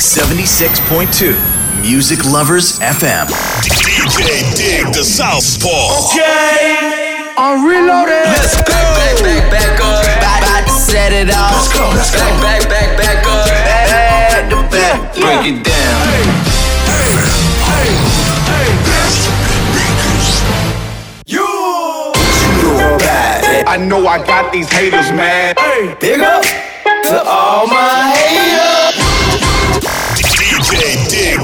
76.2 Music Lovers FM. DJ Dig the Southpaw. Okay, I'm reloaded. Let's go. Back, back, back, back up. About, about to set it off. Let's go, let's go. Back, back, back, back up. Back to back. Break it down. Hey, hey, hey. I know I got these haters mad. Big up to all my haters.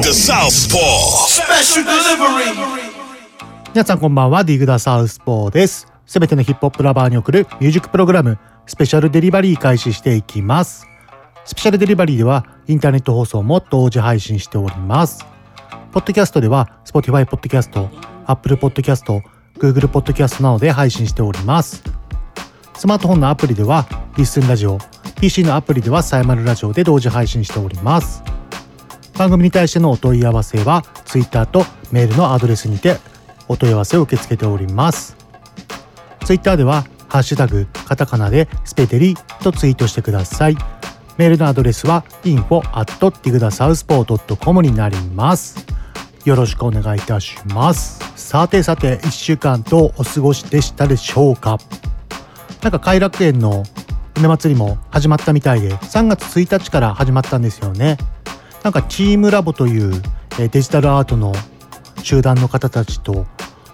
The Southpaw. Special delivery. 皆さんこんばんは、ディグダサウスポーです。すべてのヒップホップラバーに送るミュージックプログラム、スペシャルデリバリー開始していきます。スペシャルデリバリーでは、インターネット放送も同時配信しております。ポッドキャストでは、Spotify ポッドキャスト、Apple ポッドキャスト、Google ポッドキャストなどで配信しております。スマートフォンのアプリでは、リッスンラジオ、PC のアプリではサイマルラジオで同時配信しております。番組に対してのお問い合わせは Twitter とメールのアドレスにてお問い合わせを受け付けております。Twitter ではハッシュタグカタカナでスペデリとツイートしてください。メールのアドレスは info at tigdasouthpaw.com になります。よろしくお願いいたします。さてさて1週間とお過ごしでしたでしょうか？なんか偕楽園の梅祭りも始まったみたいで3月1日から始まったんですよね。なんかチームラボというえデジタルアートの集団の方たちと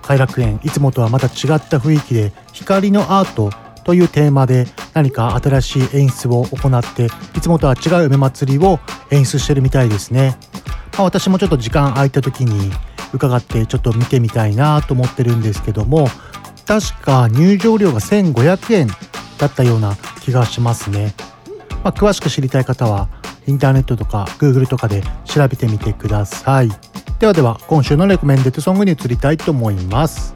偕楽園いつもとはまた違った雰囲気で光のアートというテーマで何か新しい演出を行っていつもとは違う梅祭りを演出してるみたいですね。まあ、私もちょっと時間空いた時に伺ってちょっと見てみたいなと思ってるんですけども確か入場料が1500円だったような気がしますね。まあ、詳しく知りたい方はインターネットとか Google とかで調べてみてください。ではでは今週のレコメンデッドソングに移りたいと思います。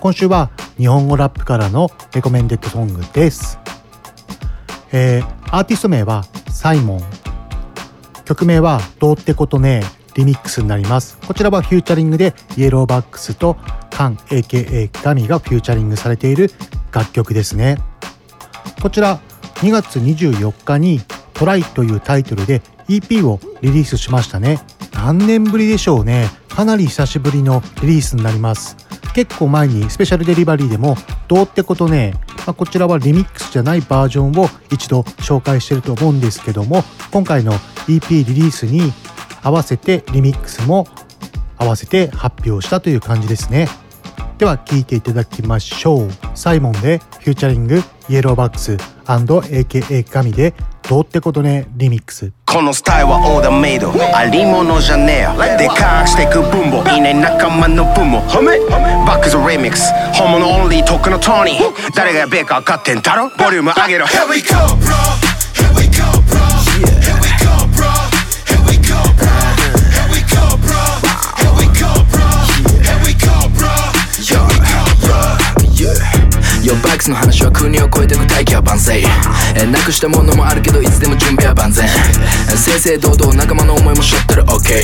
今週は日本語ラップからのレコメンデッドソングです。えーアーティスト名はサイモン。曲名はどうってことねリミックスになります。こちらはフューチャリングでイエローバックスとカン AKA ガミがフューチャリングされている楽曲ですね。こちら2月24日に Try というタイトルで EP をリリースしましたね。何年ぶりでしょうね。かなり久しぶりのリリースになります。結構前にスペシャルデリバリーでもどうってことね、まあ、こちらはリミックスじゃないバージョンを一度紹介してると思うんですけども今回の EP リリースに合わせてリミックスも合わせて発表したという感じですね。では聴いていただきましょう。サイモンでフューチャリングイエローバックス &AKA 神でどうってことねリミックス。このスタイルはオーダーメイド。ありものじゃねえでかくしてく分母。いない仲間の分もバックズリミックス本物オンリー特のトニー。誰がやべえか分かってんだろ？ボリューム上げろ。Here we go bro Yo バックスの話は国を越えてく大気は万歳なくしたものもあるけどいつでも準備は万全。正々堂々仲間の思いもしょってる。OK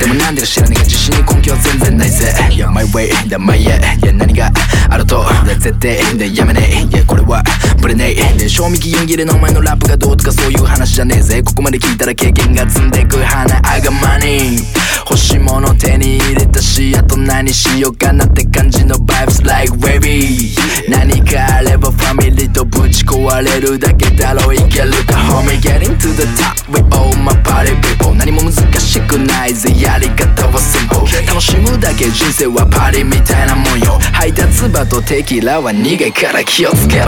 でもなんでか知らねえが自信に根拠は全然ないぜ。Yo my way だ my yeah いや何があると。絶対でやめねえ。いやこれはブレねえ賞味期限切れのお前のラップがどうとかそういう話じゃねえぜ。ここまで聞いたら経験が積んでく花あがまに。欲しいもの手に入れたしあと何しようかなって感じの Vibes like wavy 何かあればファミリーとぶち壊れるだけだろう。いけるか Homie? Getting to the top with all my party people 何も難しくないぜ。やり方は simple 楽しむだけ人生はパリみたいなもんよ。配達場とテキラは苦いから気をつけろ。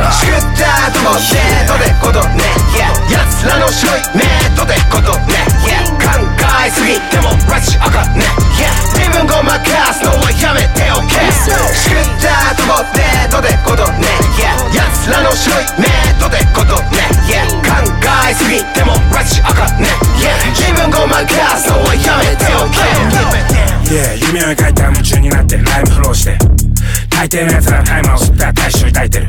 作っともデートでことね Yeah 奴らの白いメイトでことね Yeah 考えすぎてもラチあかんねえ自分ごまかすのはやめておけ作ったともデートでことね Yeah 奴らの白いメイトでことね Yeah 考えすぎてもラチあかんねえ自分ごまかすのはやめておけ Yeah 夢を描いた夢中になってライブフローして。大抵の奴らタイマーを吸ったら大衆抱いてる。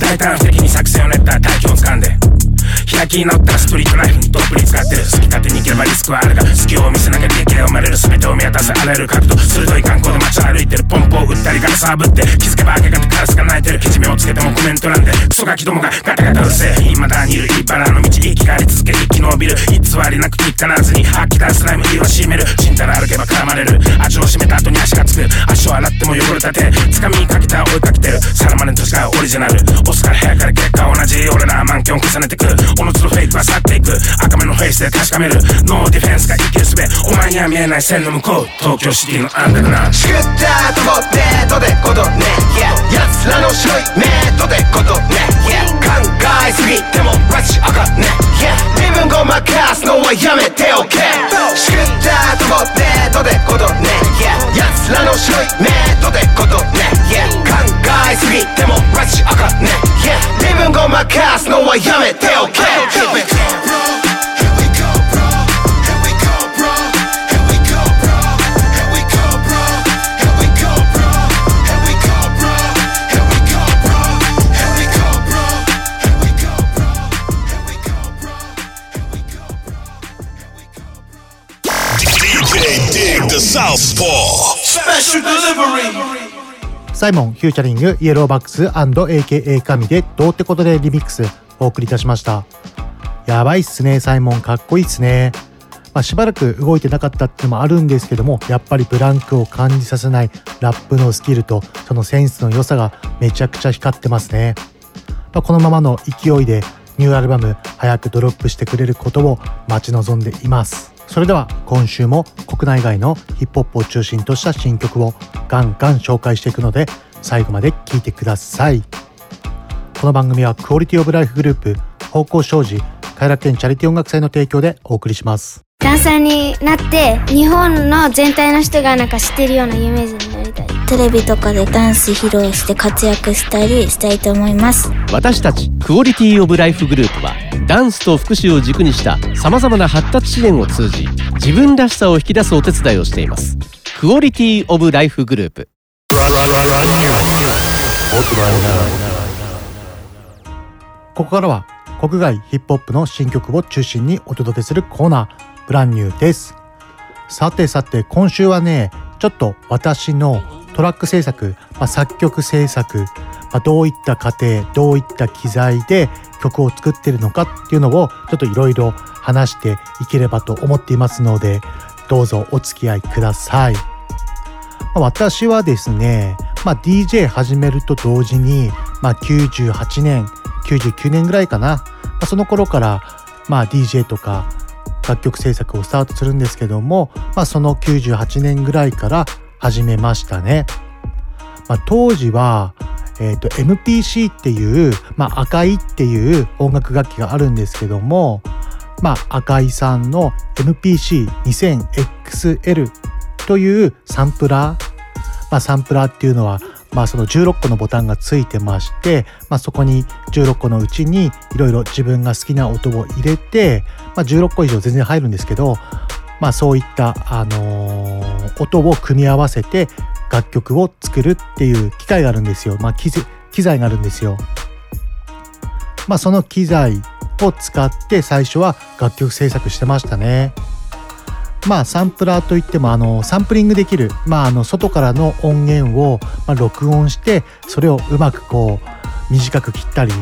大胆不敵に作戦を練ったら大気を掴んで。開き直ったらストリートナイフにどっぷり使ってる好き勝手に行ければリスクはあるが隙を見せなきゃ激励を生まれる全てを見渡すあらゆる角度鋭い観光で街を歩いてるポンプを打ったりガラス炙って気づけば明け方カラスが鳴いてるけじめをつけてもコメント欄でクソガキどもがガタガタうるせえ未だにいるいばらの道生き返り続け生き延びる偽りなく聞かなずに飽きダンスライム言わしめる。ちんたら歩けば絡まれる。味を占めた後に足がつく。足を洗っても汚れた手掴みかけた追いかけてるサラマネとしかオリジナル。オスから部屋から結果同じ俺ら満ン重ねてく。おのずのフェイクは去っていく赤目のフェイスで確かめる。ノーディフェンスが生きるすべお前には見えない線の向こう。東京シティのアンダーグラウンド作ったとこデートでことね、yeah、奴らの白いメイトでことね、yeah、考えすぎてもバチあかね、yeah、自分ごまかすのはやめて。サイモンフューチャリングイエローバックス &AKA 神でどうってことでリミックスお送りいたしました。やばいっすねサイモン。かっこいいっすね。まあ、しばらく動いてなかったっていうのもあるんですけどもやっぱりブランクを感じさせないラップのスキルとそのセンスの良さがめちゃくちゃ光ってますね、まあ、このままの勢いでニューアルバム早くドロップしてくれることを待ち望んでいます。それでは今週も国内外のヒップホップを中心とした新曲をガンガン紹介していくので最後まで聴いてください。この番組はクオリティオブライフグループ方向障子偕楽園チャリティ音楽祭の提供でお送りします。ダンサーになって日本の全体の人がなんか知ってるような有名人になりたい。テレビとかでダンス披露して活躍したりしたいと思います。私たちクオリティオブライフグループはダンスと福祉を軸にしたさまざまな発達支援を通じ自分らしさを引き出すお手伝いをしています。クオリティオブライフグループ。ここからは国外ヒップホップの新曲を中心にお届けするコーナーブランニューです。さてさて今週はねちょっと私のトラック制作、まあ、作曲制作、まあ、どういった過程どういった機材で曲を作ってるのかっていうのをちょっといろいろ話していければと思っていますのでどうぞお付き合いください、まあ、私はですね、まあ、DJ 始めると同時に、まあ、98年99年ぐらいかな、まあ、その頃からまあ DJ とか楽曲制作をスタートするんですけども、まあ、その98年ぐらいから始めましたね。まあ、当時は、えーと、MPC っていう、まあ、赤いっていう音楽楽器があるんですけども、まあ、赤井さんの MPC2000XL というサンプラー、まあ、サンプラーっていうのはまあ、その16個のボタンがついてまして、まあ、そこに16個のうちにいろいろ自分が好きな音を入れて、まあ、16個以上全然入るんですけど、まあ、そういった、あのー、音を組み合わせて楽曲を作るっていう機械があるんですよ、まあ、機材があるんですよ。まあ、その機材を使って最初は楽曲制作してましたね。まあサンプラーといってもあのサンプリングできる、まあ、あの外からの音源をま録音してそれをうまくこう短く切ったり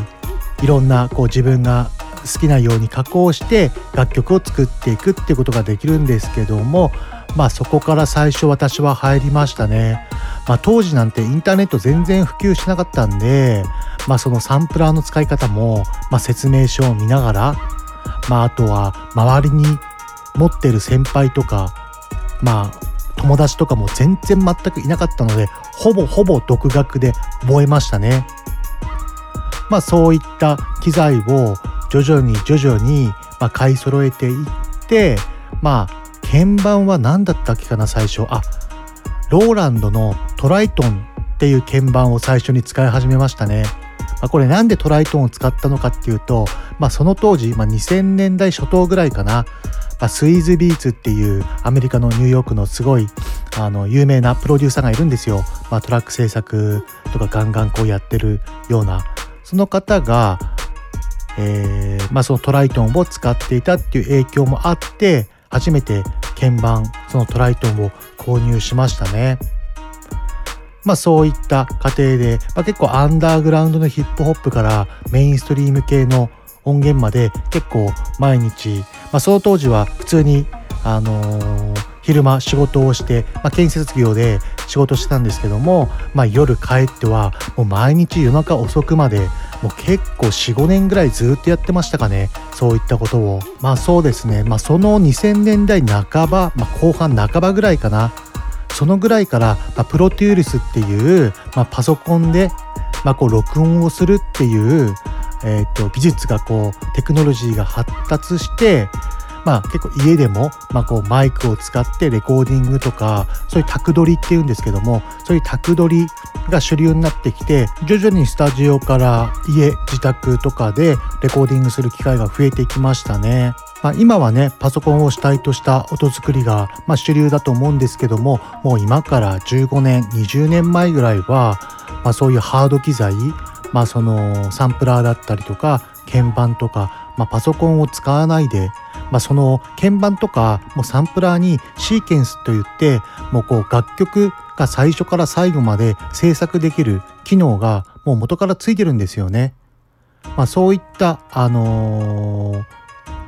いろんなこう自分が好きなように加工して楽曲を作っていくっていうことができるんですけどもまあそこから最初私は入りましたね。まあ、当時なんてインターネット全然普及しなかったんで、まあ、そのサンプラーの使い方も、まあ、説明書を見ながら、まあ、あとは周りに持ってる先輩とかまあ友達とかも全然全くいなかったのでほぼほぼ独学で覚えましたね。まあそういった機材を徐々に徐々にま買い揃えていってまあ鍵盤は何だったっけかな最初。あローランドのトライトンっていう鍵盤を最初に使い始めましたね。ま、これなんでトライトンを使ったのかっていうと、まあ、その当時、まあ、2000年代初頭ぐらいかな、あ、スイーズビーツっていうアメリカのニューヨークのすごいあの有名なプロデューサーがいるんですよ、まあ、トラック制作とかガンガンこうやってるようなその方が、えーまあ、そのトライトンを使っていたっていう影響もあって初めて鍵盤そのトライトンを購入しましたね。まあそういった過程で、まあ、結構アンダーグラウンドのヒップホップからメインストリーム系の音源まで結構毎日、まあ、その当時は普通にあのー、昼間仕事をして、まあ、建設業で仕事してたんですけども、まあ、夜帰ってはもう毎日夜中遅くまでもう結構45年ぐらいずっとやってましたかね。そういったことを。まあそうですね。まあその2000年代半ば、まあ、後半半ばぐらいかな。そのぐらいから、まあ、プロテュールスっていう、まあ、パソコンで、まあ、こう録音をするっていう、えー、と技術がこうテクノロジーが発達してまあ結構家でも、まあ、こうマイクを使ってレコーディングとかそういう宅撮りっていうんですけどもそういう宅撮りが主流になってきて徐々にスタジオから家自宅とかでレコーディングする機会が増えてきましたね。まあ、今はねパソコンを主体とした音作りが、まあ、主流だと思うんですけどももう今から15年20年前ぐらいは、まあ、そういうハード機材、まあ、そのサンプラーだったりとか鍵盤とか、まあ、パソコンを使わないでまあ、その鍵盤とかもうサンプラーにシーケンスといってもうこう楽曲が最初から最後まで制作できる機能がもう元からついてるんですよね。まあ、そういった、あのー、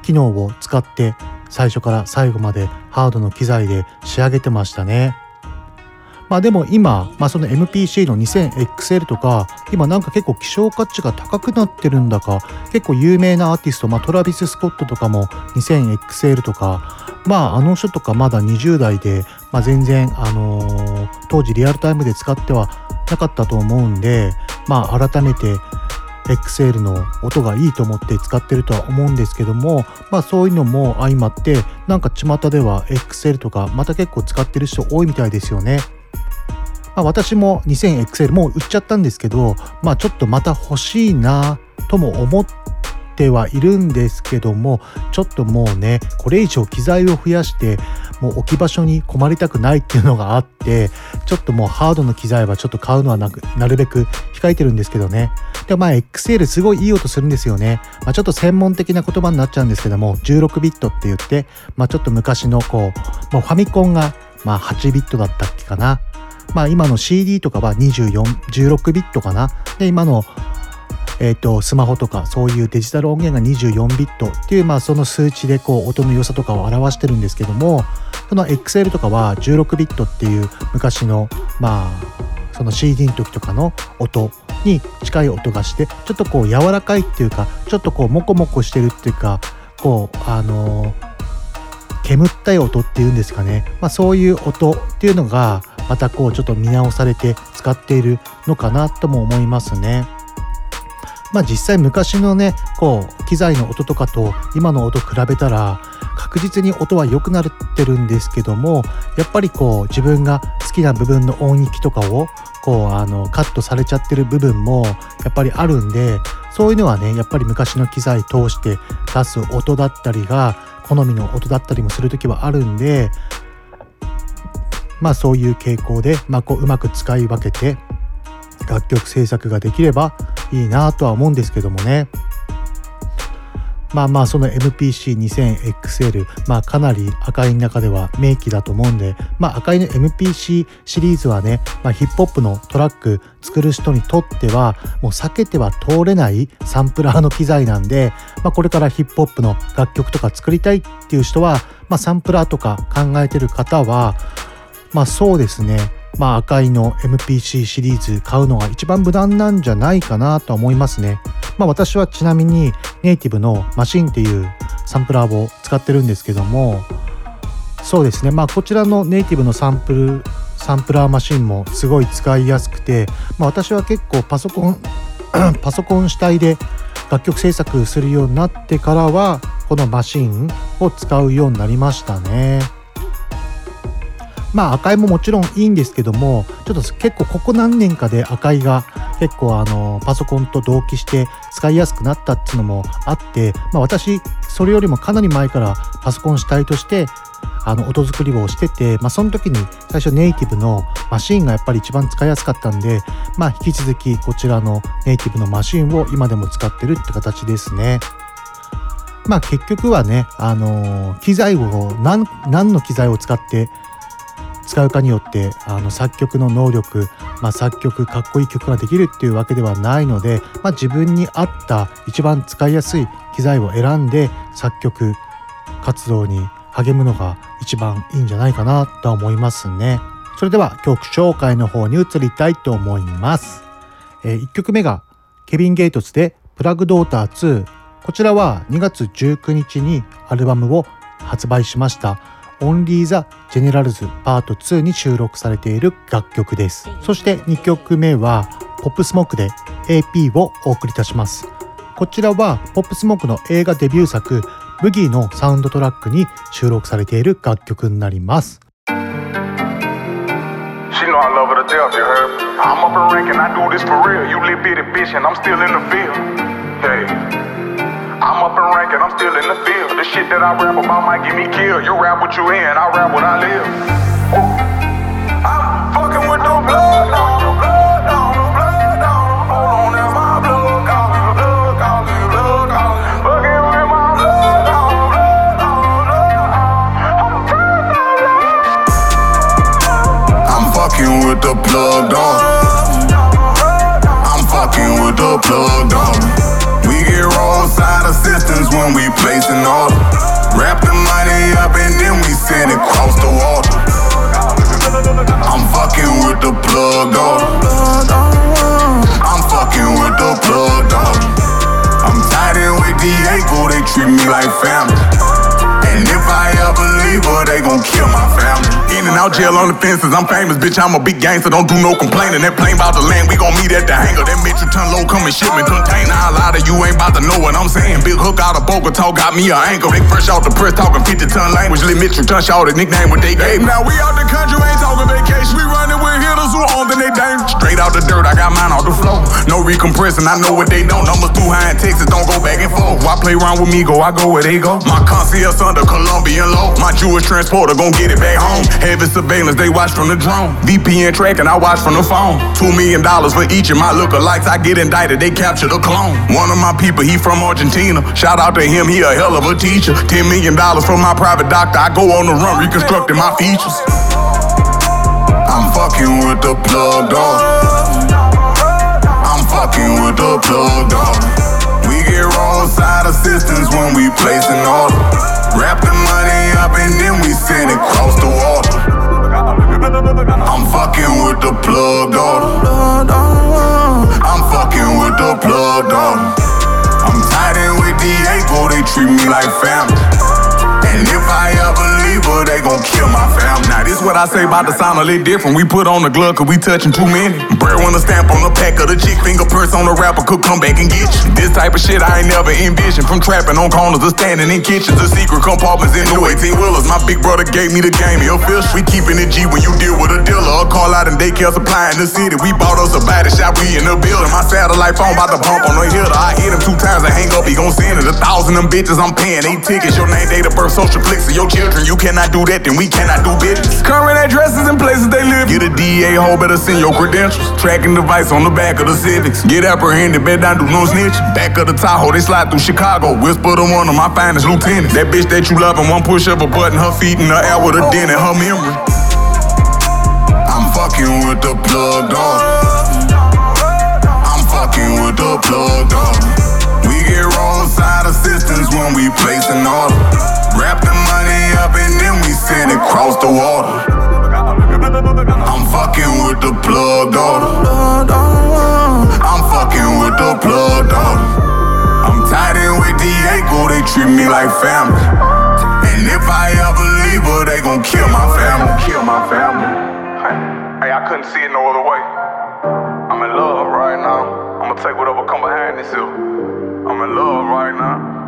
機能を使って最初から最後までハードの機材で仕上げてましたね。まあでも今、まあ、その MPC の 2000XL とか今なんか結構希少価値が高くなってるんだか結構有名なアーティスト、まあ、トラビス・スコットとかも 2000XL とかまああの人とかまだ20代で、まあ、全然、あのー、当時リアルタイムで使ってはなかったと思うんでまあ改めて XL の音がいいと思って使ってるとは思うんですけどもまあそういうのも相まってなんか巷では XL とかまた結構使ってる人多いみたいですよね。まあ、私も 2000XL もう売っちゃったんですけど、まあ、ちょっとまた欲しいなとも思っててはいるんですけどもちょっともうねこれ以上機材を増やしてもう置き場所に困りたくないっていうのがあってちょっともうハードの機材はちょっと買うのはなくなるべく控えてるんですけどね。でまあ XL すごいいい音するんですよね、まあ、ちょっと専門的な言葉になっちゃうんですけども16ビットって言って、まあ、ちょっと昔のこうもうファミコンがまあ8ビットだったっけかな。まあ今の CD とかは24、16ビットかな。で、今のえーと、スマホとかそういうデジタル音源が24ビットっていう、まあ、その数値でこう音の良さとかを表してるんですけどもその XL とかは16ビットっていう昔のまあその CD の時とかの音に近い音がしてちょっとこう柔らかいっていうかちょっとこうモコモコしてるっていうかこうあのー、煙ったい音っていうんですかね、まあ、そういう音っていうのがまたこうちょっと見直されて使っているのかなとも思いますね。まあ実際昔のねこう機材の音とかと今の音比べたら確実に音は良くなってるんですけどもやっぱりこう自分が好きな部分の音域とかをこうあのカットされちゃってる部分もやっぱりあるんでそういうのはねやっぱり昔の機材通して出す音だったりが好みの音だったりもする時はあるんでまあそういう傾向で、まあ、こううまく使い分けて楽曲制作ができればいいなとは思うんですけどもね。まあまあその MPC2000XL まあかなり赤い中では名機だと思うんでまあ赤いの MPC シリーズはね、まあ、ヒップホップのトラック作る人にとってはもう避けては通れないサンプラーの機材なんで、まあ、これからヒップホップの楽曲とか作りたいっていう人は、まあ、サンプラーとか考えてる方はまあそうですね。まあ赤いの MPC シリーズ買うのが一番無難なんじゃないかなと思いますね。まあ私はちなみにネイティブのマシンっていうサンプラーを使ってるんですけども、そうですね。まあこちらのネイティブのサンプル、サンプラーマシンもすごい使いやすくて、まあ私は結構パソコン、パソコン主体で楽曲制作するようになってからはこのマシンを使うようになりましたね。まあ赤いももちろんいいんですけどもちょっと結構ここ何年かで赤いが結構あのパソコンと同期して使いやすくなったっていうのもあって、まあ、私それよりもかなり前からパソコン主体としてあの音作りをしてて、まあ、その時に最初ネイティブのマシンがやっぱり一番使いやすかったんで、まあ、引き続きこちらのネイティブのマシンを今でも使ってるって形ですね。まあ結局はね、あのー、機材を何、何の機材を使って使うかによってあの作曲の能力、まあ、作曲かっこいい曲ができるっていうわけではないので、まあ、自分に合った一番使いやすい機材を選んで作曲活動に励むのが一番いいんじゃないかなと思いますね。それでは曲紹介の方に移りたいと思います。えー、1曲目がケビン・ゲイトスでプラグドーター2。こちらは2月19日にアルバムを発売しました。オンリーザ・ジェネラルズパート2に収録されている楽曲です。そして2曲目は、ポップスモークで AP をお送りいたします。こちらは、ポップスモークの映画デビュー作、ブギーのサウンドトラックに収録されている楽曲になります。Day! I'm up and ranking, I'm still in the field. The shit that I rap about might get me killed. You rap what you in, I rap what I live. I'm fucking with the blood on the blood on the blood on the blood on that's my blood calling, blood calling, blood calling. Fucking with my blood on the blood on the blood on the blood. I'm fucking with the plug on. I'm fucking with the plug on. Roadside assistance when we place an order. Wrap the money up and then we send it across the water. I'm fucking with the plug on. I'm fucking with the plug on. I'm tied in with Diego, they treat me like family. In and out jail on the fences, I'm famous, bitch. I'm a big gangster, don't do no complaining. That plane bout the land, we gon' meet at the hangar. That Mitchell ton low coming shipment container. A lot of you ain't bout to know what I'm saying. Big hook out of Bogota got me a anchor. They fresh out the press talking 50 ton language. Lit Mitchell ton shot the nickname what they gave. Now we out the country, ain't talking vacation. We running with hitters who on, then they dangerous. Straight out the dirt, I got mine off the floor. No recompressing, I know what they don't. Numbers too high in Texas, don't go back and forth. Why play around with me, go, I go where they go. My concierge under Colombian law. My Jewish transporter gon' get it back home. Heavy surveillance, they watch from the drone. VPN tracking, I watch from the phone. Two million dollars for each of my lookalikes. I get indicted, they capture the clone. One of my people, he from Argentina. Shout out to him, he a hell of a teacher. Ten million dollars for my private doctor. I go on the run, reconstructing my features. I'm fucking with the plug dog. I'm fucking with the plug dog. We get roadside assistance when we place an order. Wrap the money up and then we send it across the water. I'm fucking with the plug daughter. I'm fucking with the plug daughter. I'm tied in with Diego, they treat me like family. And if I ever her, they gon' kill my family. Now, this what I say about the sound a little different. We put on the glove cause we touching too many. A stamp on the pack of the chick, fingerprints on the rapper could come back and get you. This type of shit I ain't never envisioned. From trapping on corners to standing in kitchens, the secret compartments in new 18 wheelers. My big brother gave me the game, he official. We keeping it G when you deal with a dealer. A call out and daycare supply in the city. We bought us a body shop, we in the building. My satellite phone about to bump on the hitter. I hit him two times and hang up, he gon' send it. A thousand them bitches I'm paying, eight tickets. Your name, date of birth, social flicks of your children. You cannot do that, then we cannot do business. Current addresses and places they live. Get a DA hole, better send your credentials. Tracking device on the back of the Civics. Get apprehended, bet down, do no snitch. Back of the Tahoe, they slide through Chicago. Whisper to one of my finest lieutenants. That bitch that you love, and one push of a button, her feet in the air with a dent in her memory. I'm fucking with the plug dog. I'm fucking with the plug dog. We get roadside assistance when we place an order. Wrap the money and then we send it across the water. I'm fucking with the plug daughter. I'm fucking with the plug daughter. I'm tied in with Diego, they treat me like family. And if I ever leave her, they gon' kill my family. Kill my family. Hey, I couldn't see it no other way. I'm in love right now. I'ma take whatever come behind this hill. I'm in love right now.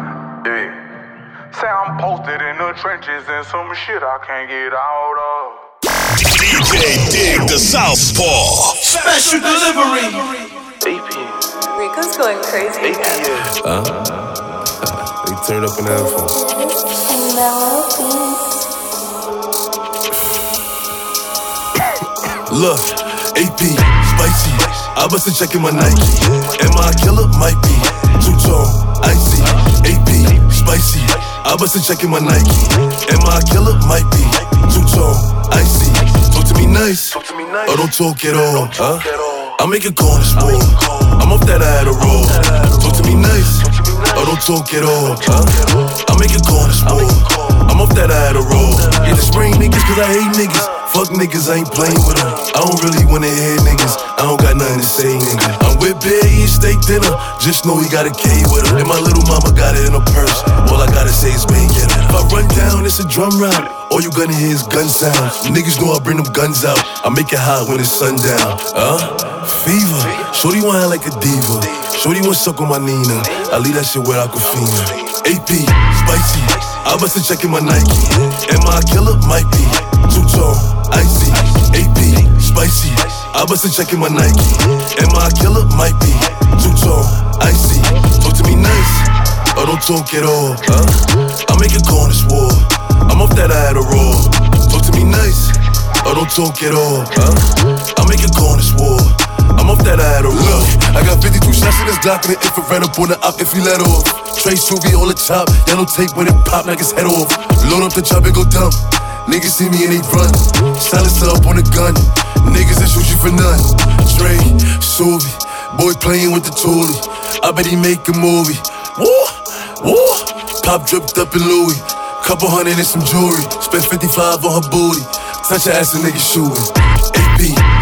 Yeah. Say I'm posted in the trenches and some shit I can't get out of. DJ Dig the Southpaw. Special delivery. AP. Rico's going crazy again. Huh? they turned up in the headphones. Look, AP, spicy. I wasn't checking my Nike. Am I a killer? Might be. Two tone, icy. AP, spicy. I wasn't checking my Nike. Am I a killer? Might be. Two tone, icy. Talk to me nice, or oh, don't talk at all. Huh? I make it corner sport. I'm off that I had a roll. Talk to me nice, or oh, don't talk at all. Huh? I make it corner sport. I'm off that Adderall. Yeah, the spring niggas, cause I hate niggas. Fuck niggas, I ain't playing with them. I don't really wanna hear niggas. I don't got nothing to say, nigga. I'm with Bear eating steak dinner. Just know he got a K with her. And my little mama got it in her purse. All I gotta say is bang it. If I run down, it's a drum round. All you gonna hear is gun sounds. Niggas know I bring them guns out. I make it hot when it's sundown. Huh? Fever. Shorty want like a diva. Shorty want suck on my Nina. I leave that shit where I could feel. AP, spicy. I bust a check in my Nike. Am I a killer? Might be. Two tone, icy. AP, spicy. I bust a check in my Nike. Am I a killer? Might be. Two tone, icy. Talk to me nice, or don't talk at all. Huh? I make a corner war. I'm off that Adderall. Talk to me nice, or don't talk at all. Huh? I make a corner war. I'm off that Adderall. Look, I got 52 shots in this Glock and the infrared up on the op if you let off. Trey Suvi on the top, yellow tape when it pop like his head off. Load up the chop and go dumb. Niggas see me and they run. Silence up on the gun. Niggas that shoot you for none. Trey, Suvi, boy playing with the toolie. I bet he make a movie. Woo, woo. Pop dripped up in Louis. Couple hundred and some jewelry. Spent 55 on her booty. Touch her ass and nigga shooting. AP,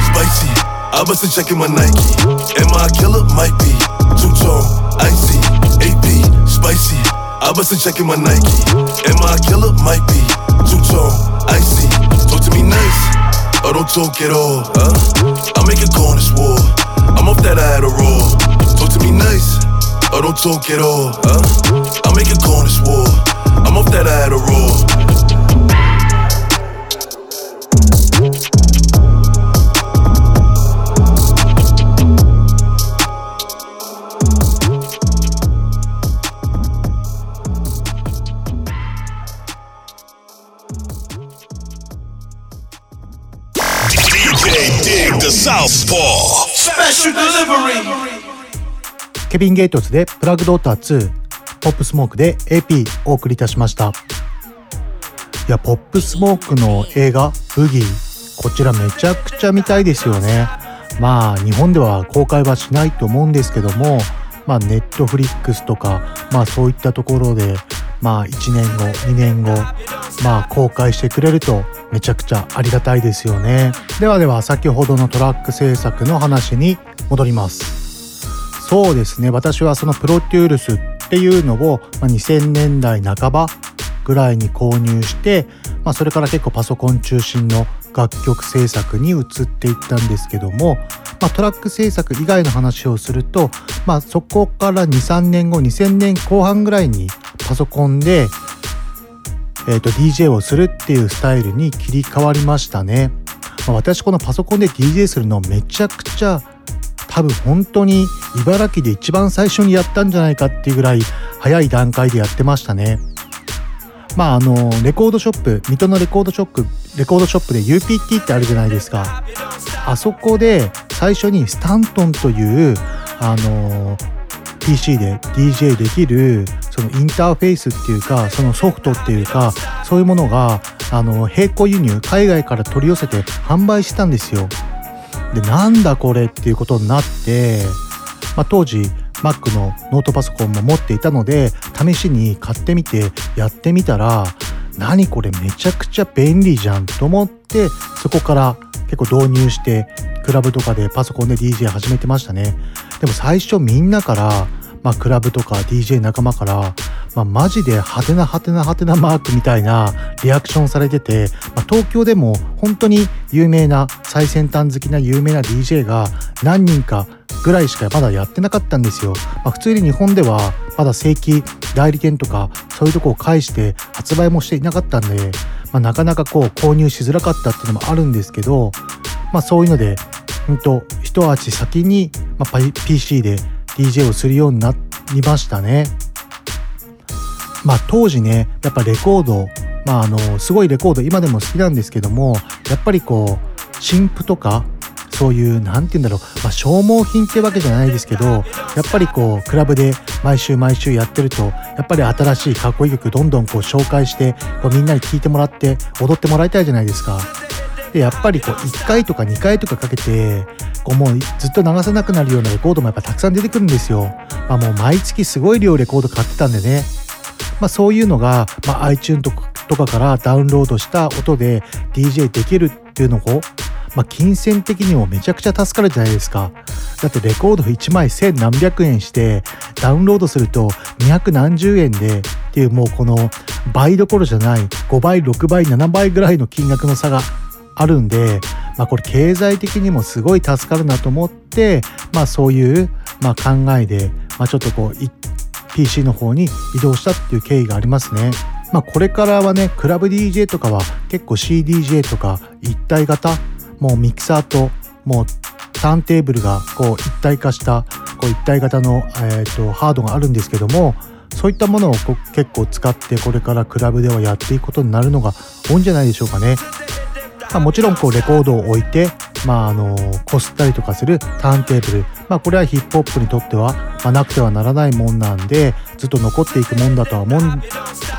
spicy. I bust a check in my Nike. Am I a killer? Might be. Two tone, icy. AP, spicy. I bust a check in my Nike. Am I a killer? Might be. Two tone, icy. Talk to me nice, or don't talk at all. Huh? I make a corner war. I'm off that Adderall. Talk to me nice, or don't talk at all. Huh? I make a corner war. I'm off that Adderall. The Southpaw. Special delivery. ケビン・ゲイトツでプラグドーター2ポップスモークで AP お送りいたしましたいやポップスモークの映画ブギーこちらめちゃくちゃ見たいですよねまあ日本では公開はしないと思うんですけどもまあネットフリックスとかまあそういったところでまあ1年後2年後まあ公開してくれるとめちゃくちゃありがたいですよね。ではでは先ほどのトラック制作の話に戻ります。そうですね。私はそのプロテュールスっていうのを、2000年代半ばぐらいに購入して、まあ、それから結構パソコン中心の楽曲制作に移っていったんですけども、まあ、トラック制作以外の話をすると、まあ、そこから23年後2000年後半ぐらいにパソコンで、えー、と DJ をするっていうスタイルに切り替わりましたね。まあ、私このパソコンで DJ するのめちゃくちゃ多分本当に茨城で一番最初にやったんじゃないかっていうぐらい早い段階でやってましたね。まああのレコードショップ水戸のレコードショップレコードショップで UPT ってあるじゃないですか。あそこで最初にスタントンというあの PC で DJ できるそのインターフェースっていうかそのソフトっていうかそういうものがあの並行輸入海外から取り寄せて販売したんですよ。でなんだこれっていうことになって、まあ、当時 Mac のノートパソコンも持っていたので試しに買ってみてやってみたら何これめちゃくちゃ便利じゃんと思ってそこから結構導入してクラブとかでパソコンで DJ 始めてましたね。でも最初みんなから、まあ、クラブとか DJ 仲間から、まあ、マジで派手な派手な派手なマークみたいなリアクションされてて、まあ、東京でも本当に有名な最先端好きな有名な DJ が何人かぐらいしかまだやってなかったんですよ。まあ、普通に日本ではまだ正規代理店とかそういうとこを介して発売もしていなかったんで、まあ、なかなかこう購入しづらかったっていうのもあるんですけど、まあ、そういうので、ほんと一足先に、まあ、PC で DJ をするようになりましたね。まあ当時ね、やっぱレコード、まああの、すごいレコード今でも好きなんですけども、やっぱりこう、新譜とか、そういう、なんて言うんだろう、まあ、消耗品ってわけじゃないですけど、やっぱりこう、クラブで毎週毎週やってると、やっぱり新しいかっこいい曲どんどんこう紹介して、こうみんなに聴いてもらって、踊ってもらいたいじゃないですか。で、やっぱりこう、1回とか2回とかかけて、こうもうずっと流せなくなるようなレコードもやっぱたくさん出てくるんですよ。まあ、もう毎月すごい量レコード買ってたんでね。まあ、そういうのが、まあ、iTunes とかからダウンロードした音で DJ できるっていうのを、まあ、金銭的にもめちゃくちゃ助かるじゃないですか。だってレコード1枚千何百円してダウンロードすると200何十円でっていうもうこの倍どころじゃない5倍6倍7倍ぐらいの金額の差があるんで、まあ、これ経済的にもすごい助かるなと思って、まあ、そういう、まあ、考えで、まあ、ちょっとこう PC の方に移動したっていう経緯がありますね。まあ、これからはねクラブ DJ とかは結構 CDJ とか一体型もうミキサーともうターンテーブルがこう一体化したこう一体型の、えーと、ハードがあるんですけどもそういったものを結構使ってこれからクラブではやっていくことになるのが多いんじゃないでしょうかね。まあ、もちろんこうレコードを置いて、まあ、あのこすったりとかするターンテーブル、まあ、これはヒップホップにとっては、まあ、なくてはならないもんなんでずっと残っていくもんだとは思う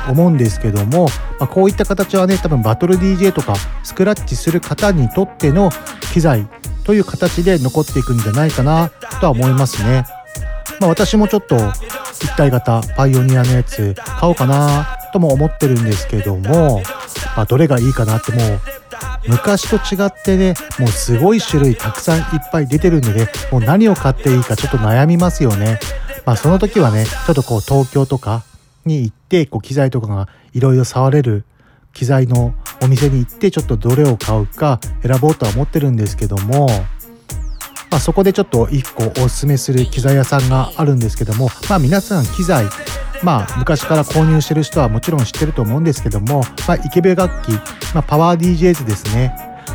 思うんですけども、まあ、こういった形はね多分バトル DJ とかスクラッチする方にとっての機材という形で残っていくんじゃないかなとは思いますね。まあ、私もちょっと一体型パイオニアのやつ買おうかなとも思ってるんですけども、まあ、どれがいいかなってもう昔と違ってねもうすごい種類たくさんいっぱい出てるんでねもう何を買っていいかちょっと悩みますよね。まあその時はねちょっとこう東京とかに行ってこう機材とかがいろいろ触れる機材のお店に行ってちょっとどれを買うか選ぼうとは思ってるんですけどもまあ、そこでちょっと1個おすすめする機材屋さんがあるんですけども、まあ、皆さん機材まあ、昔から購入してる人はもちろん知ってると思うんですけども、まあ、イケベ楽器、まあ、パワー DJs ですね。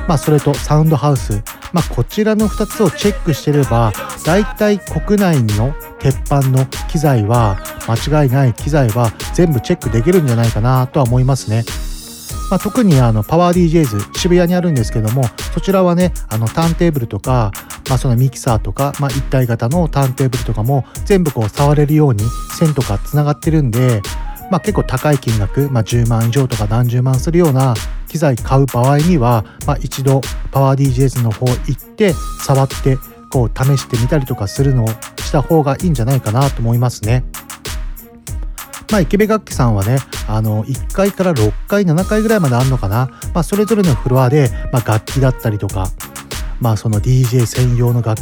まあ、それとサウンドハウス。まあ、こちらの2つをチェックしてれば、大体国内の鉄板の機材は、間違いない機材は全部チェックできるんじゃないかなとは思いますね。まあ、特にあのパワー DJs 渋谷にあるんですけどもそちらはねあのターンテーブルとか、まあ、そのミキサーとか、まあ、一体型のターンテーブルとかも全部こう触れるように線とかつながってるんで、まあ、結構高い金額、まあ、10万以上とか何十万するような機材買う場合には、まあ、一度パワー DJs の方行って触ってこう試してみたりとかするのをした方がいいんじゃないかなと思いますね。まあ、池部楽器さんはね、あの、1階から6階、7階ぐらいまであるのかな。まあ、それぞれのフロアで、まあ、楽器だったりとか、まあ、その DJ 専用の楽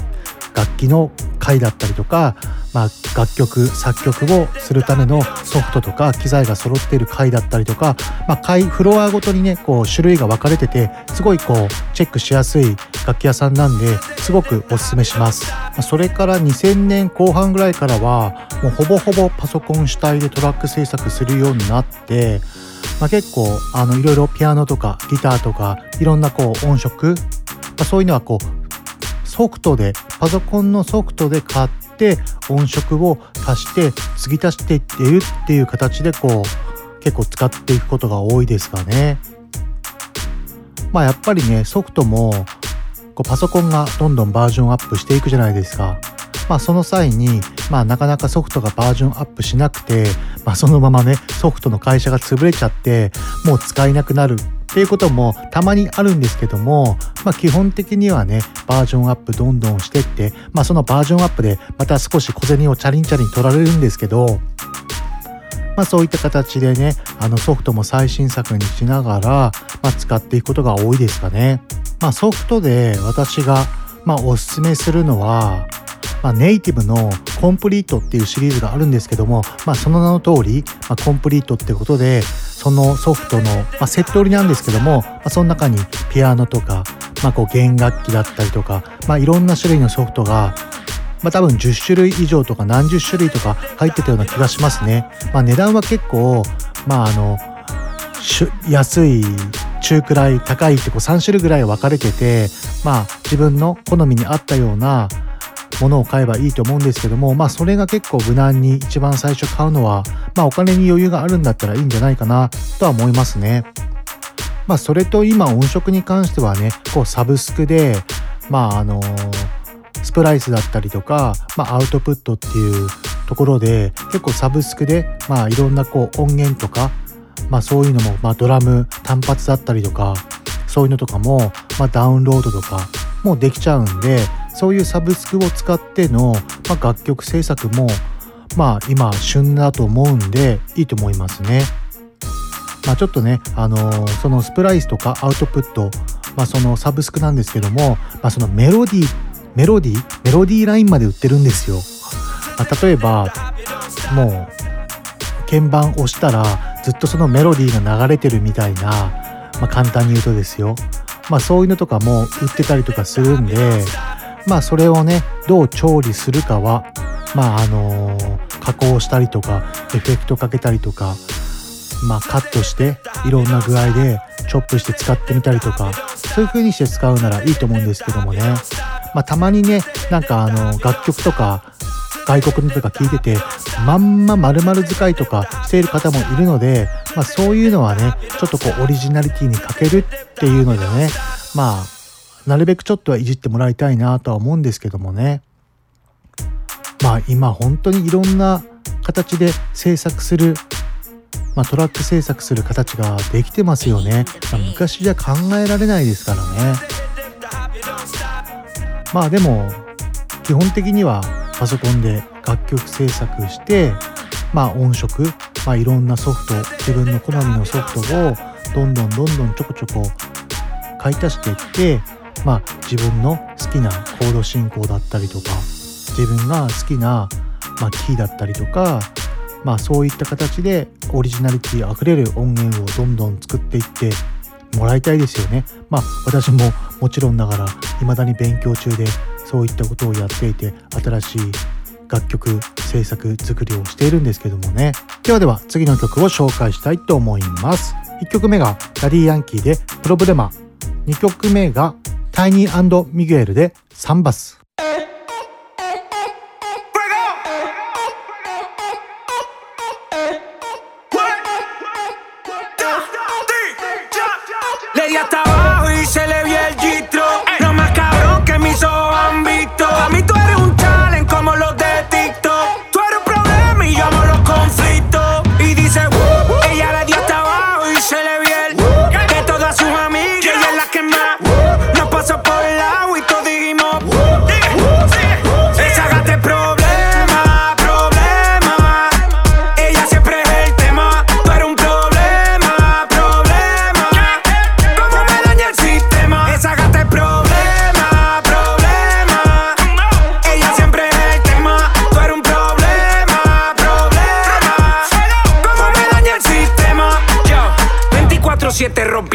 器の回だったりとか、まあ、楽曲作曲をするためのソフトとか機材が揃っている回だったりとか、まあ、回フロアごとにねこう種類が分かれててすごいこうチェックしやすい楽器屋さんなんですごくおすすめします。それから2000年後半ぐらいからはもうほぼほぼパソコン主体でトラック制作するようになって、まあ、結構あのいろいろピアノとかギターとかいろんなこう音色、まあ、そういうのはこうソフトでパソコンのソフトで買ってって音色を足して継ぎ足していっているっていう形でこう結構使っていくことが多いですかね。まあやっぱりねソフトもこうパソコンがどんどんバージョンアップしていくじゃないですか。まあその際に、まあなかなかソフトがバージョンアップしなくて、まあそのままね、ソフトの会社が潰れちゃって、もう使えなくなるていうこともたまにあるんですけども、まあ、基本的にはねバージョンアップどんどんしてって、まあ、そのバージョンアップでまた少し小銭をチャリンチャリン取られるんですけど、まあ、そういった形でねあのソフトも最新作にしながら、まあ、使っていくことが多いですかね。まあ、ソフトで私が、まあ、おすすめするのはまあ、ネイティブのコンプリートっていうシリーズがあるんですけども、まあ、その名の通り、まあ、コンプリートってことでそのソフトの、まあ、セット売りなんですけども、まあ、その中にピアノとか、まあ、こう弦楽器だったりとか、まあ、いろんな種類のソフトがまあ、多分10種類以上とか何十種類とか入ってたような気がしますね。まあ、値段は結構、まあ、あの安い中くらい高いってこう3種類ぐらい分かれてて、まあ、自分の好みに合ったようなものを買えばいいと思うんですけども、まあそれが結構無難に一番最初買うのは、まあお金に余裕があるんだったらいいんじゃないかなとは思いますね。まあそれと今音色に関してはね、こうサブスクで、まああのスプライスだったりとか、まあアウトプットっていうところで結構サブスクで、まあいろんなこう音源とか、まあそういうのも、まあドラム単発だったりとか、そういうのとかも、まあダウンロードとかもできちゃうんで、そういうサブスクを使っての、まあ、楽曲制作もまあ今旬だと思うんでいいと思いますね。まあ、ちょっとね、あのー、そのスプライスとかアウトプット、まあ、そのサブスクなんですけども、まあ、そのメロディー、メロディー、メロディーラインまで売ってるんですよ。まあ、例えば、もう、鍵盤押したらずっとそのメロディーが流れてるみたいな、まあ、簡単に言うとですよ。まあそういうのとかも売ってたりとかするんで、まあそれをね、どう調理するかは、まああのー、加工したりとか、エフェクトかけたりとか、まあ、カットしていろんな具合でチョップして使ってみたりとかそういう風にして使うならいいと思うんですけどもね、まあ、たまにねなんかあの楽曲とか外国のとか聞いててまんま丸々使いとかしている方もいるので、まあ、そういうのはねちょっとこうオリジナリティに欠けるっていうのでねまあなるべくちょっとはいじってもらいたいなとは思うんですけどもね。まあ今本当にいろんな形で制作するまあ、トラック制作する形ができてますよね、まあ、昔じゃ考えられないですからね。まあでも基本的にはパソコンで楽曲制作してまあ音色、まあ、いろんなソフト自分の好みのソフトをどんどんどんどんちょこちょこ買い足していってまあ自分の好きなコード進行だったりとか自分が好きな、まあ、キーだったりとかまあそういった形でオリジナリティあふれる音源をどんどん作っていってもらいたいですよね。まあ私ももちろんながら未だに勉強中でそういったことをやっていて新しい楽曲制作作りをしているんですけどもね。ではでは次の曲を紹介したいと思います。1曲目がダディ・ヤンキーでプロブレマ。2曲目がタイニーミゲールでサンバス。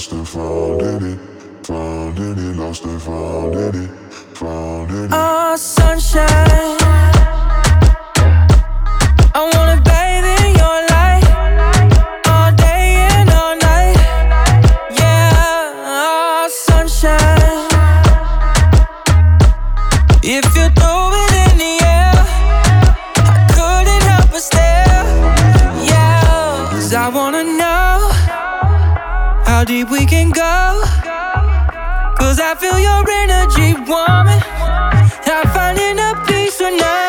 lost and found in it, found in it, lost and found in it, found in it. Oh, sunshine. Warming. I'm finding a peace when I'm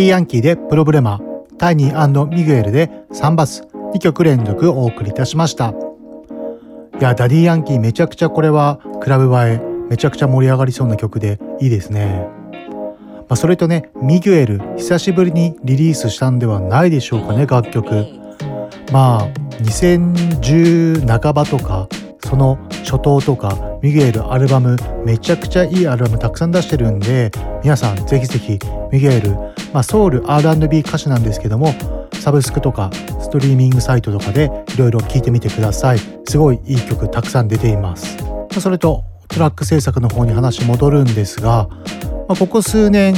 ダディヤンキーでプロブレマー、タイニーミグエルでサンバス2曲連続お送りいたしました。いや、ダディヤンキーめちゃくちゃこれはクラブ映え、めちゃくちゃ盛り上がりそうな曲でいいですね。まあ、それとね、ミグエル久しぶりにリリースしたんではないでしょうかね、楽曲。まあ、2010半ばとか、その初頭とか、ミゲルアルバム、めちゃくちゃいいアルバムたくさん出してるんで、皆さんぜひぜひミゲル、まあ、ソウル R&B 歌手なんですけども、サブスクとかストリーミングサイトとかでいろいろ聴いてみてください。すごいいい曲たくさん出ています。それとトラック制作の方に話戻るんですが、まあ、ここ数年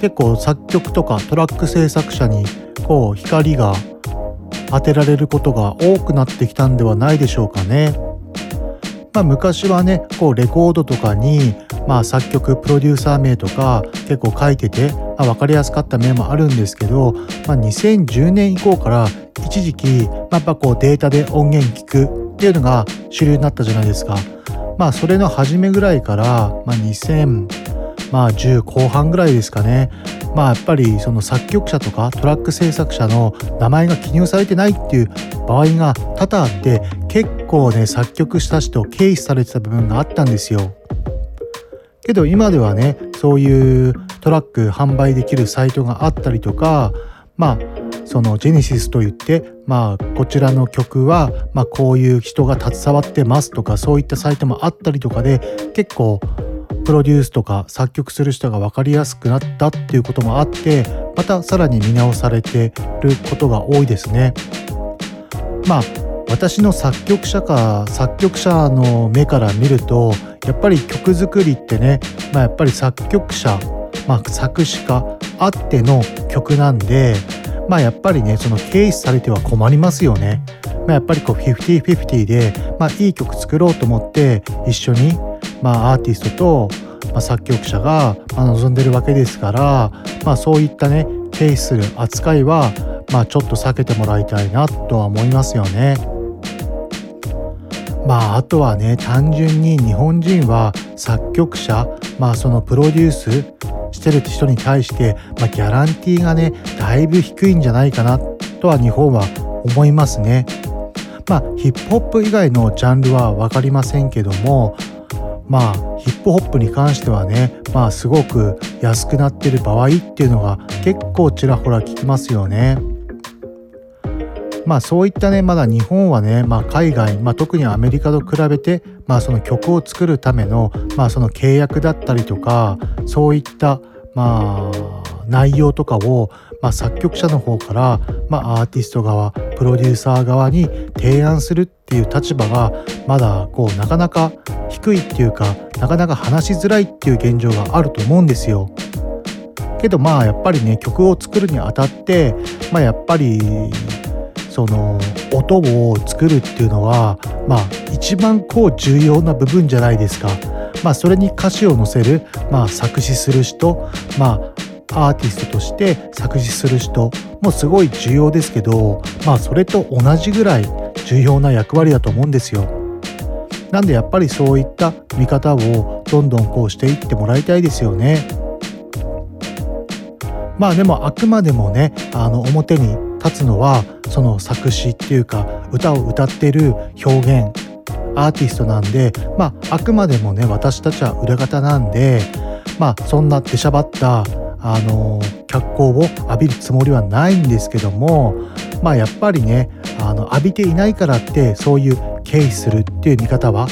結構作曲とかトラック制作者にこう光が当てられることが多くなってきたんではないでしょうかね。まあ、昔はねこうレコードとかに、まあ、作曲プロデューサー名とか結構書いてて、まあ、分かりやすかった面もあるんですけど、まあ、2010年以降から一時期、まあ、やっぱこうデータで音源聞くっていうのが主流になったじゃないですか。まあそれの初めぐらいから、まあ、2010後半ぐらいですかねまあやっぱりその作曲者とかトラック制作者の名前が記入されてないっていう場合が多々あって結構ね作曲した人を軽視されてた部分があったんですよ。けど今ではねそういうトラック販売できるサイトがあったりとかまあそのジェネシスといってまあこちらの曲はまあこういう人が携わってますとかそういったサイトもあったりとかで結構プロデュースとか作曲する人が分かりやすくなったっていうこともあってまたさらに見直されてることが多いですね。まあ私の作曲者か作曲者の目から見るとやっぱり曲作りってね、まあ、やっぱり作曲者、まあ、作詞家あっての曲なんでまあやっぱりねその軽視されては困りますよね。まあ、やっぱりこう50-50で、まあ、いい曲作ろうと思って一緒に、まあ、アーティストとまあ、作曲者が、ま、望んでるわけですから、まあ、そういったね軽視する扱いは、まあ、ちょっと避けてもらいたいなとは思いますよね。まああとはね単純に日本人は作曲者まあそのプロデュースしてる人に対して、まあ、ギャランティーがねだいぶ低いんじゃないかなとは日本は思いますね。まあヒップホップ以外のジャンルは分かりませんけどもまあヒップホップに関してはねまあすごく安くなってる場合っていうのが結構ちらほら聞きますよね。まあそういったねまだ日本はね、まあ、海外、まあ、特にアメリカと比べて、まあ、その曲を作るための,、まあその契約だったりとかそういったまあ内容とかを、まあ、作曲者の方から、まあ、アーティスト側プロデューサー側に提案するっていう立場がまだこうなかなか低いっていうかなかなか話しづらいっていう現状があると思うんですよ。けどまあやっぱりね曲を作るにあたってまあやっぱりその音を作るっていうのはまあ一番こう重要な部分じゃないですか。まあそれに歌詞を載せる、まあ、作詞する人まあアーティストとして作詞する人もすごい重要ですけどまあそれと同じぐらい重要な役割だと思うんですよ。なんでやっぱりそういった見方をどんどんこうしていってもらいたいですよね。まあでもあくまでもねあの表に立つのはその作詞っていうか歌を歌ってる表現アーティストなんでまああくまでもね私たちは裏方なんでまあそんな出しゃばったあの脚光を浴びるつもりはないんですけどもまあやっぱりねあの浴びていないからってそういう軽視するっていう見方は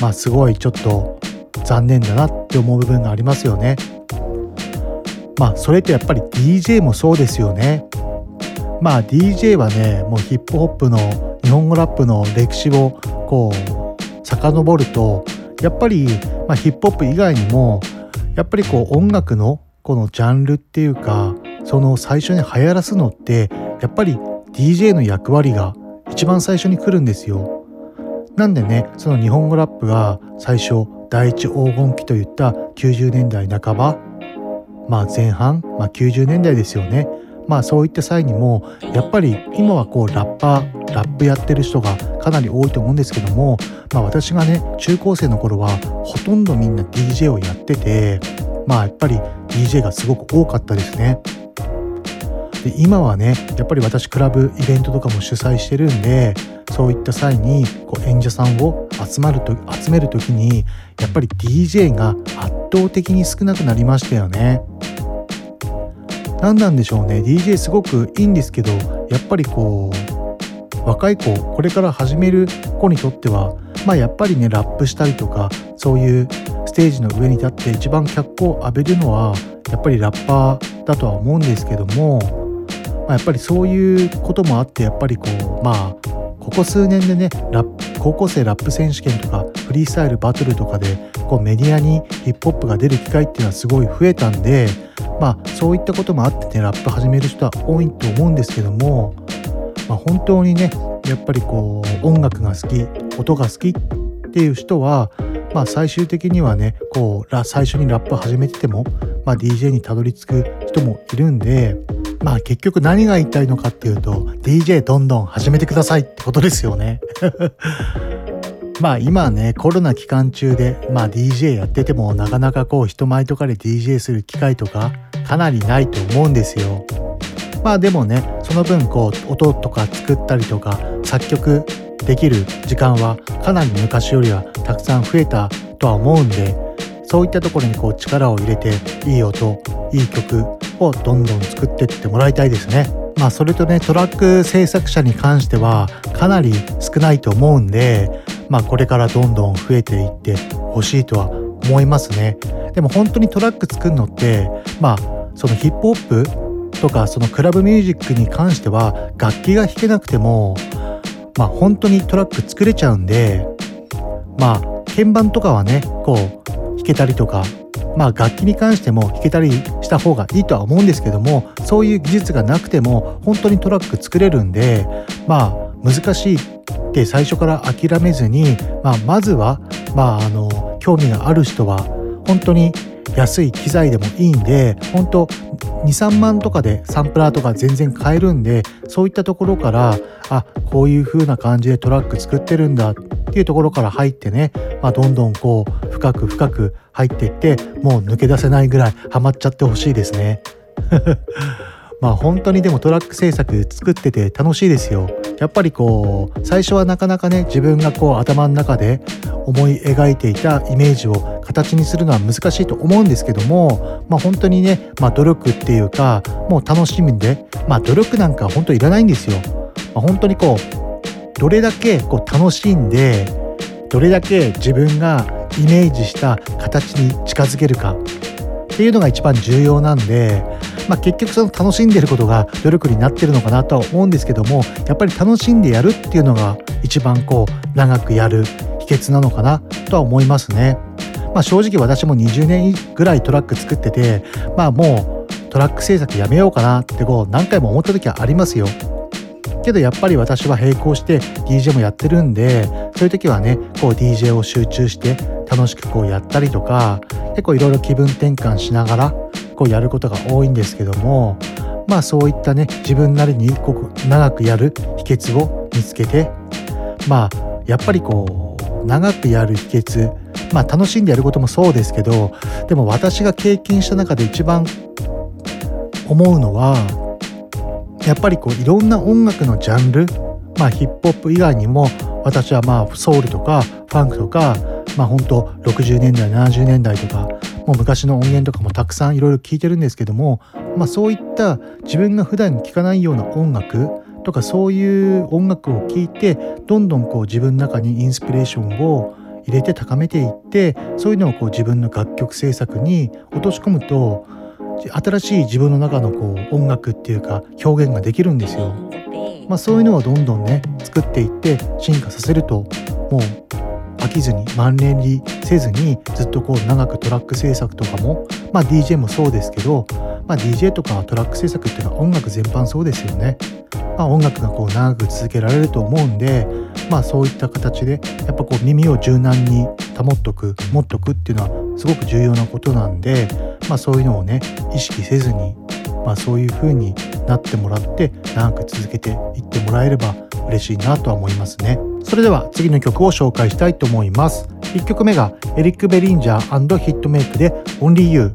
まあすごいちょっと残念だなって思う部分がありますよね。まあそれってやっぱり DJ もそうですよね。まあ DJ はねもうヒップホップの日本語ラップの歴史をこう遡るとやっぱり、まあ、ヒップホップ以外にもやっぱりこう音楽のこのジャンルっていうかその最初に流行らすのってやっぱり DJ の役割が一番最初に来るんですよ。なんでねその日本語ラップが最初第一黄金期といった90年代半ばまあ前半、まあ、90年代ですよねまあそういった際にもやっぱり今はこうラッパーラップやってる人がかなり多いと思うんですけども、まあ、私がね中高生の頃はほとんどみんな DJ をやっててまあやっぱり DJ がすごく多かったですね。で今はねやっぱり私クラブイベントとかも主催してるんでそういった際にこう演者さんを集まると集める時にやっぱり DJ が圧倒的に少なくなりましたよね。何なんでしょうね。DJ すごくいいんですけどやっぱりこう若い子これから始める子にとってはまあやっぱりねラップしたりとかそういうステージの上に立って一番脚光を浴びるのはやっぱりラッパーだとは思うんですけども、まあ、やっぱりそういうこともあってやっぱりこうまあここ数年でねラップ高校生ラップ選手権とかフリースタイルバトルとかでこうメディアにヒップホップが出る機会っていうのはすごい増えたんでまあそういったこともあってねラップ始める人は多いと思うんですけども、まあ、本当にねやっぱりこう音楽が好き音が好きっていう人はまあ最終的にはねこう最初にラップ始めてても、まあ、DJ にたどり着く人もいるんでまあ結局何が言いたいのかっていうと DJ どんどん始めてくださいってことですよね。まあ今ねコロナ期間中でまあ DJ やっててもなかなかこう人前とかで DJ する機会とかかなりないと思うんですよ。まあでもねその分こう音とか作ったりとか作曲できる時間はかなり昔よりはたくさん増えたとは思うんでそういったところにこう力を入れていい音いい曲をどんどん作ってってもらいたいですね。まあそれとねトラック制作者に関してはかなり少ないと思うんでまあこれからどんどん増えていってほしいとは思いますね。でも本当にトラック作るのってまあそのヒップホップとかそのクラブミュージックに関しては楽器が弾けなくてもまあ本当にトラック作れちゃうんでまあ鍵盤とかはねこう弾けたりとかまあ楽器に関しても弾けたりした方がいいとは思うんですけどもそういう技術がなくても本当にトラック作れるんでまあ難しいって最初から諦めずに、まあ、まずは、まあ、あの興味がある人は本当に安い機材でもいいんで本当23万とかでサンプラーとか全然買えるんでそういったところからあこういう風な感じでトラック作ってるんだっていうところから入ってね、まあ、どんどんこう深く深く入っていってもう抜け出せないぐらいハマっちゃってほしいですね。まあ本当にでもトラック制作作ってて楽しいですよ。やっぱりこう最初はなかなかね自分がこう頭の中で思い描いていたイメージを形にするのは難しいと思うんですけども、まあ、本当にね、まあ、努力っていうかもう楽しみで、まあ、努力なんか本当いらないんですよ。まあ、本当にこうどれだけこう楽しんでどれだけ自分がイメージした形に近づけるかっていうのが一番重要なんで、まあ、結局その楽しんでることが努力になってるのかなとは思うんですけどもやっぱり楽しんでやるっていうのが一番こう長くやる秘訣なのかなとは思いますね。まあ、正直私も20年ぐらいトラック作っててまあもうトラック制作やめようかなってこう何回も思った時はありますよ。けどやっぱり私は並行して DJ もやってるんでそういう時はねこう DJ を集中して楽しくこうやったりとか結構いろいろ気分転換しながらこうやることが多いんですけどもまあそういったね自分なりに長くやる秘訣を見つけてまあやっぱりこう長くやる秘訣まあ楽しんでやることもそうですけどでも私が経験した中で一番思うのはやっぱりこういろんな音楽のジャンルまあヒップホップ以外にも私はまあソウルとかファンクとかまあ本当60年代70年代とかもう昔の音源とかもたくさんいろいろ聞いてるんですけども、まあ、そういった自分が普段聴かないような音楽とかそういう音楽を聴いてどんどんこう自分の中にインスピレーションを入れて高めていってそういうのをこう自分の楽曲制作に落とし込むと新しい自分の中のこう音楽っていうか表現ができるんですよ。まあ、そういうのをどんどんね作っていって進化させるともう飽きずにマンネリせずにずっとこう長くトラック制作とかもまあ DJ もそうですけど、まあ、DJ とかトラック制作っていうのは音楽全般そうですよね。まあ、音楽がこう長く続けられると思うんで、まあ、そういった形でやっぱこう耳を柔軟に保っとく持っとくっていうのはすごく重要なことなんで、まあ、そういうのをね意識せずに、まあ、そういう風になってもらって長く続けていってもらえれば嬉しいなとは思いますね。それでは次の曲を紹介したいと思います。1曲目がエリック・ベリンジャーヒットメイカで Only You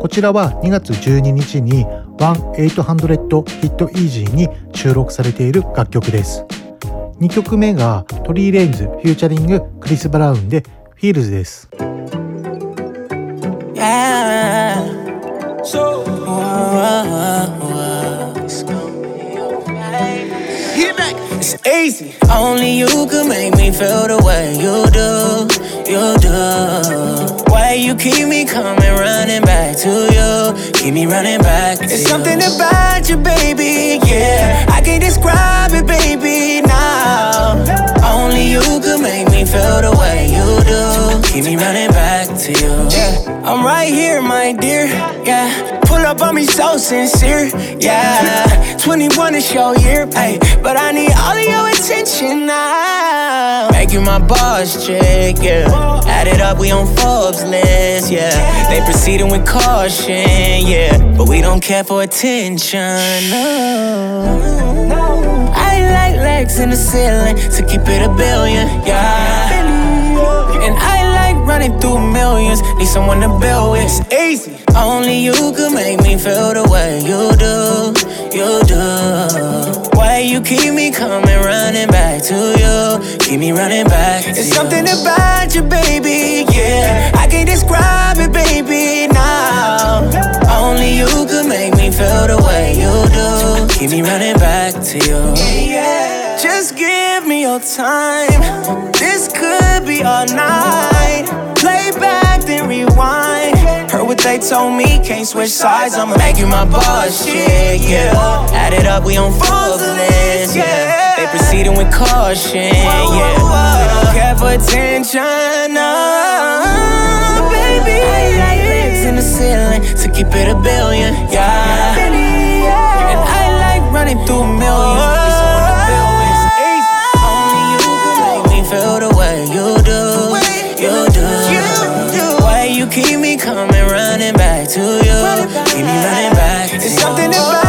こちらは2月12日に1800 Hit Eazy に収録されている楽曲です。2曲目がトリー・レインズフューチャリングクリス・ブラウンで Feels です。Yeah. So, It's easy. Only you can make me feel the way you do, you do. Why you keep me coming running back to you? Keep me running back. It's you. something about you, baby. Yeah, I can't describe it, baby. Now, only you can make me feel the way you do. Keep me running back to you. Yeah, I'm right here, my dear. Yeah, up on me so sincere. Yeah, 21 is your year, hey, but I need all of your attention now. Make you my boss chick, yeah. Add it up, we on Forbes list, yeah. They proceeding with caution, yeah, but we don't care for attention. No. I like legs in the ceiling to keep it a billion, yeah. And I like running through millions, need someone to build with. It's easy. Only you can make me feel the way you do, you do. Why you keep me coming running back to you? Keep me running back. To it's you. something about you, baby. Yeah, I can't describe it, baby. Now, only you can make me feel the way you do. Keep me running back to you. Yeah, just give me your time. This could be all night. What they told me, can't switch sides. I'ma make you my boss, shit, yeah. Add it up, we on list, yeah. They proceeding with caution, yeah. We don't care for attention, no, baby. I like legs in the ceiling to keep it a billion, yeah. And I like running through millions running back to you. Keep me running back. It's something about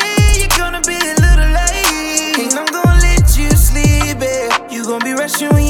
Say you're gonna be a little late, and I'm gonna let you sleep, it. You gonna be rushing.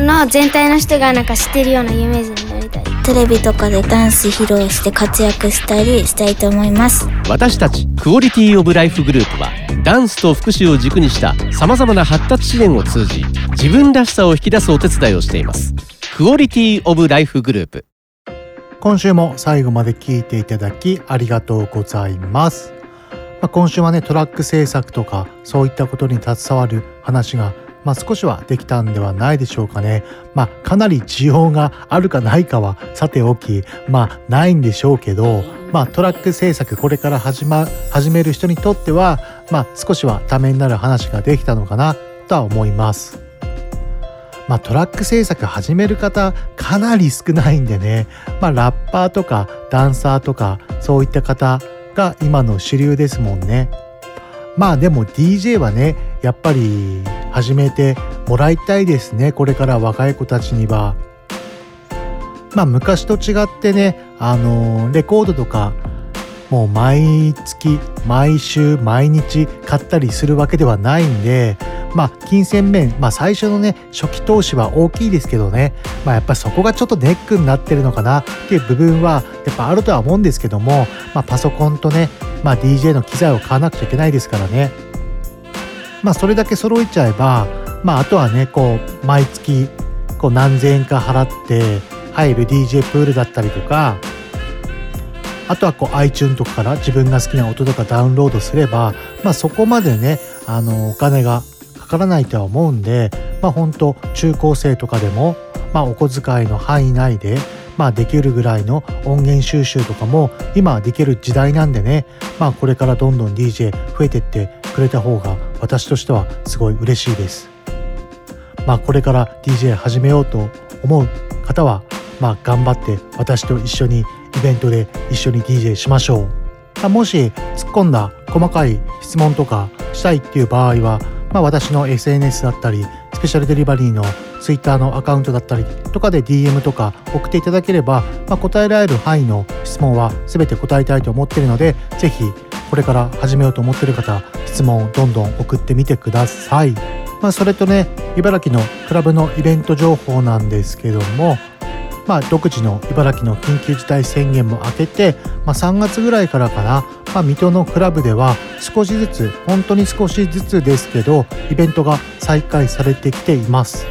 の全体の人がなんか知ってるような有名人になりたい。テレビとかでダンス披露して活躍したりしたいと思います。私たちクオリティオブライフグループはダンスと福祉を軸にしたさまざまな発達支援を通じ自分らしさを引き出すお手伝いをしています。クオリティオブライフグループ。今週も最後まで聞いていただきありがとうございます。まあ、今週はねトラック制作とかそういったことに携わる話がまあ、少しはできたんではないでしょうかね。まあ、かなり需要があるかないかはさておき、まあ、ないんでしょうけど、まあ、トラック制作これから始,、ま、始める人にとっては、まあ、少しはためになる話ができたのかなとは思います。まあ、トラック制作始める方かなり少ないんでね、まあ、ラッパーとかダンサーとかそういった方が今の主流ですもんね。まあでも DJ はねやっぱり始めてもらいたいですねこれから若い子たちには。まあ昔と違ってねあのレコードとかもう毎月毎週毎日買ったりするわけではないんでまあ金銭面まあ最初のね初期投資は大きいですけどねまあやっぱそこがちょっとネックになってるのかなっていう部分はやっぱあるとは思うんですけども、まあ、パソコンとね、まあ、DJ の機材を買わなくちゃいけないですからね。まあそれだけ揃えちゃえばまああとはねこう毎月こう何千円か払って入る DJ プールだったりとかあとはこう iTune とかから自分が好きな音とかダウンロードすれば、まあ、そこまでねあのお金がかからないとは思うんで、まあ、本当中高生とかでも、まあ、お小遣いの範囲内で、まあ、できるぐらいの音源収集とかも今できる時代なんでね、まあ、これからどんどん DJ 増えてってくれた方が私としてはすごい嬉しいです。まあ、これから DJ 始めようと思う方は、まあ、頑張って私と一緒にイベントで一緒に DJ しましょう。もし突っ込んだ細かい質問とかしたいっていう場合は、まあ、私の SNS だったりスペシャルデリバリーの Twitter のアカウントだったりとかで DM とか送っていただければ、まあ、答えられる範囲の質問は全て答えたいと思ってるのでぜひこれから始めようと思ってる方質問をどんどん送ってみてください。まあ、それとね茨城のクラブのイベント情報なんですけどもまあ、独自の茨城の緊急事態宣言も明けて、まあ、3月ぐらいからかな、まあ、水戸のクラブでは少しずつ本当に少しずつですけどイベントが再開されてきています。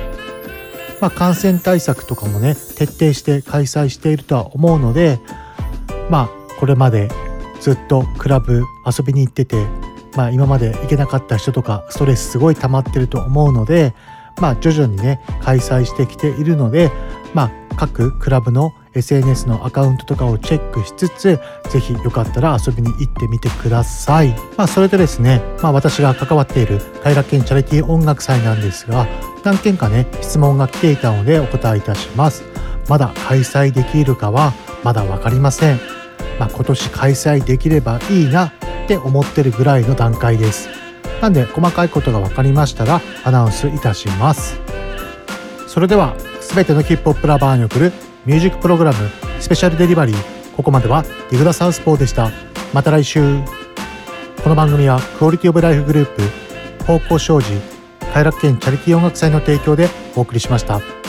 まあ、感染対策とかもね徹底して開催しているとは思うのでまあこれまでずっとクラブ遊びに行ってて、まあ、今まで行けなかった人とかストレスすごい溜まってると思うので、まあ、徐々にね開催してきているので、まあ、各クラブの SNS のアカウントとかをチェックしつつぜひよかったら遊びに行ってみてください。まあ、それでですね、まあ、私が関わっている快楽園チャリティー音楽祭なんですが何件かね質問が来ていたのでお答えいたします。まだ開催できるかはまだ分かりません。まあ、今年開催できればいいなって思ってるぐらいの段階です。なんで細かいことが分かりましたらアナウンスいたします。それでは全てのヒップホップラバーに送るミュージックプログラムスペシャルデリバリーここまではディグダサウスポーでしたまた来週この番組はクオリティオブライフグループ方向障子快楽園チャリティー音楽祭の提供でお送りしました。